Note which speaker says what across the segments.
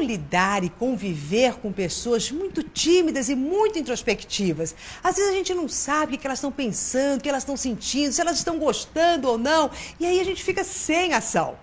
Speaker 1: Como lidar e conviver com pessoas muito tímidas e muito introspectivas? Às vezes a gente não sabe o que elas estão pensando, o que elas estão sentindo, se elas estão gostando ou não, e aí a gente fica sem ação.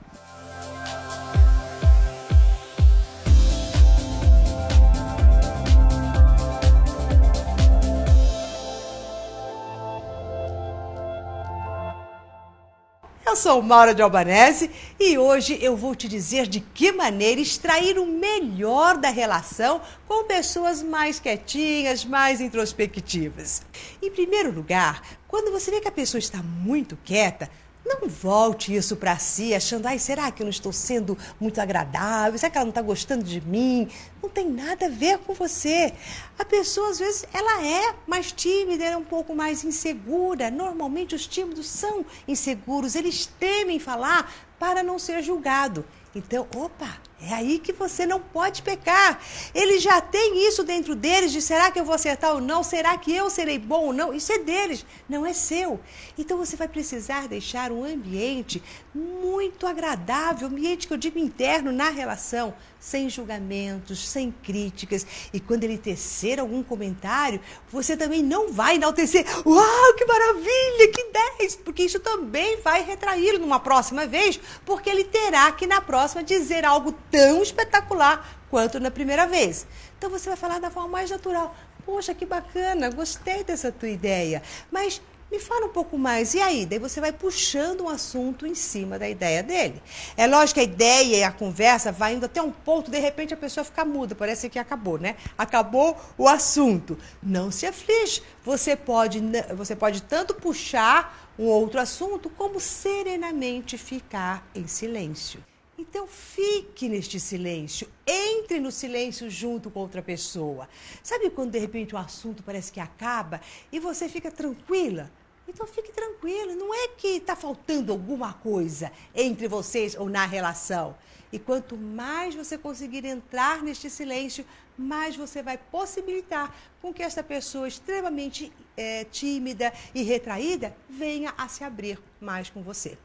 Speaker 1: Eu sou Maura de Albanese e hoje eu vou te dizer de que maneira extrair o melhor da relação com pessoas mais quietinhas, mais introspectivas. Em primeiro lugar, quando você vê que a pessoa está muito quieta, não volte isso para si, achando, ai, será que eu não estou sendo muito agradável? Será que ela não está gostando de mim? Não tem nada a ver com você. A pessoa, às vezes, ela é mais tímida, ela é um pouco mais insegura. Normalmente, os tímidos são inseguros, eles temem falar para não ser julgado. Então, opa, é aí que você não pode pecar. Eles já têm isso dentro deles de será que eu vou acertar ou não? Será que eu serei bom ou não? Isso é deles, não é seu. Então você vai precisar deixar um ambiente muito agradável, ambiente que eu digo interno na relação, sem julgamentos, sem críticas. E quando ele tecer algum comentário, você também não vai enaltecer. Uau, que maravilha, que 10! Porque isso também vai retraí-lo numa próxima vez, porque ele terá que na próxima dizer algo tão espetacular quanto na primeira vez. Então você vai falar da forma mais natural. Poxa, que bacana, gostei dessa tua ideia. Mas me fala um pouco mais. E aí? Daí você vai puxando um assunto em cima da ideia dele. É lógico que a ideia e a conversa vai indo até um ponto, de repente a pessoa fica muda, parece que acabou, né? Acabou o assunto. Não se aflige. Você pode, você pode tanto puxar um outro assunto, como serenamente ficar em silêncio. Então fique neste silêncio, entre no silêncio junto com outra pessoa. Sabe quando de repente o assunto parece que acaba e você fica tranquila? Então fique tranquila, não é que está faltando alguma coisa entre vocês ou na relação. E quanto mais você conseguir entrar neste silêncio, mais você vai possibilitar com que esta pessoa extremamente é, tímida e retraída venha a se abrir mais com você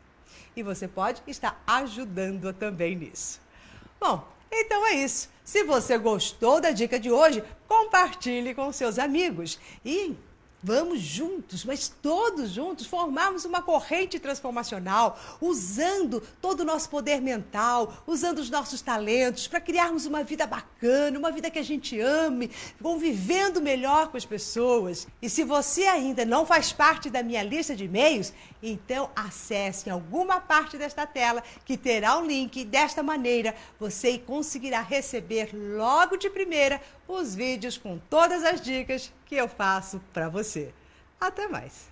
Speaker 1: e você pode estar ajudando também nisso. Bom, então é isso. Se você gostou da dica de hoje, compartilhe com seus amigos e Vamos juntos, mas todos juntos, formarmos uma corrente transformacional, usando todo o nosso poder mental, usando os nossos talentos para criarmos uma vida bacana, uma vida que a gente ame, convivendo melhor com as pessoas. E se você ainda não faz parte da minha lista de e-mails, então acesse alguma parte desta tela que terá o um link. Desta maneira, você conseguirá receber logo de primeira os vídeos com todas as dicas que eu faço para você. Até mais!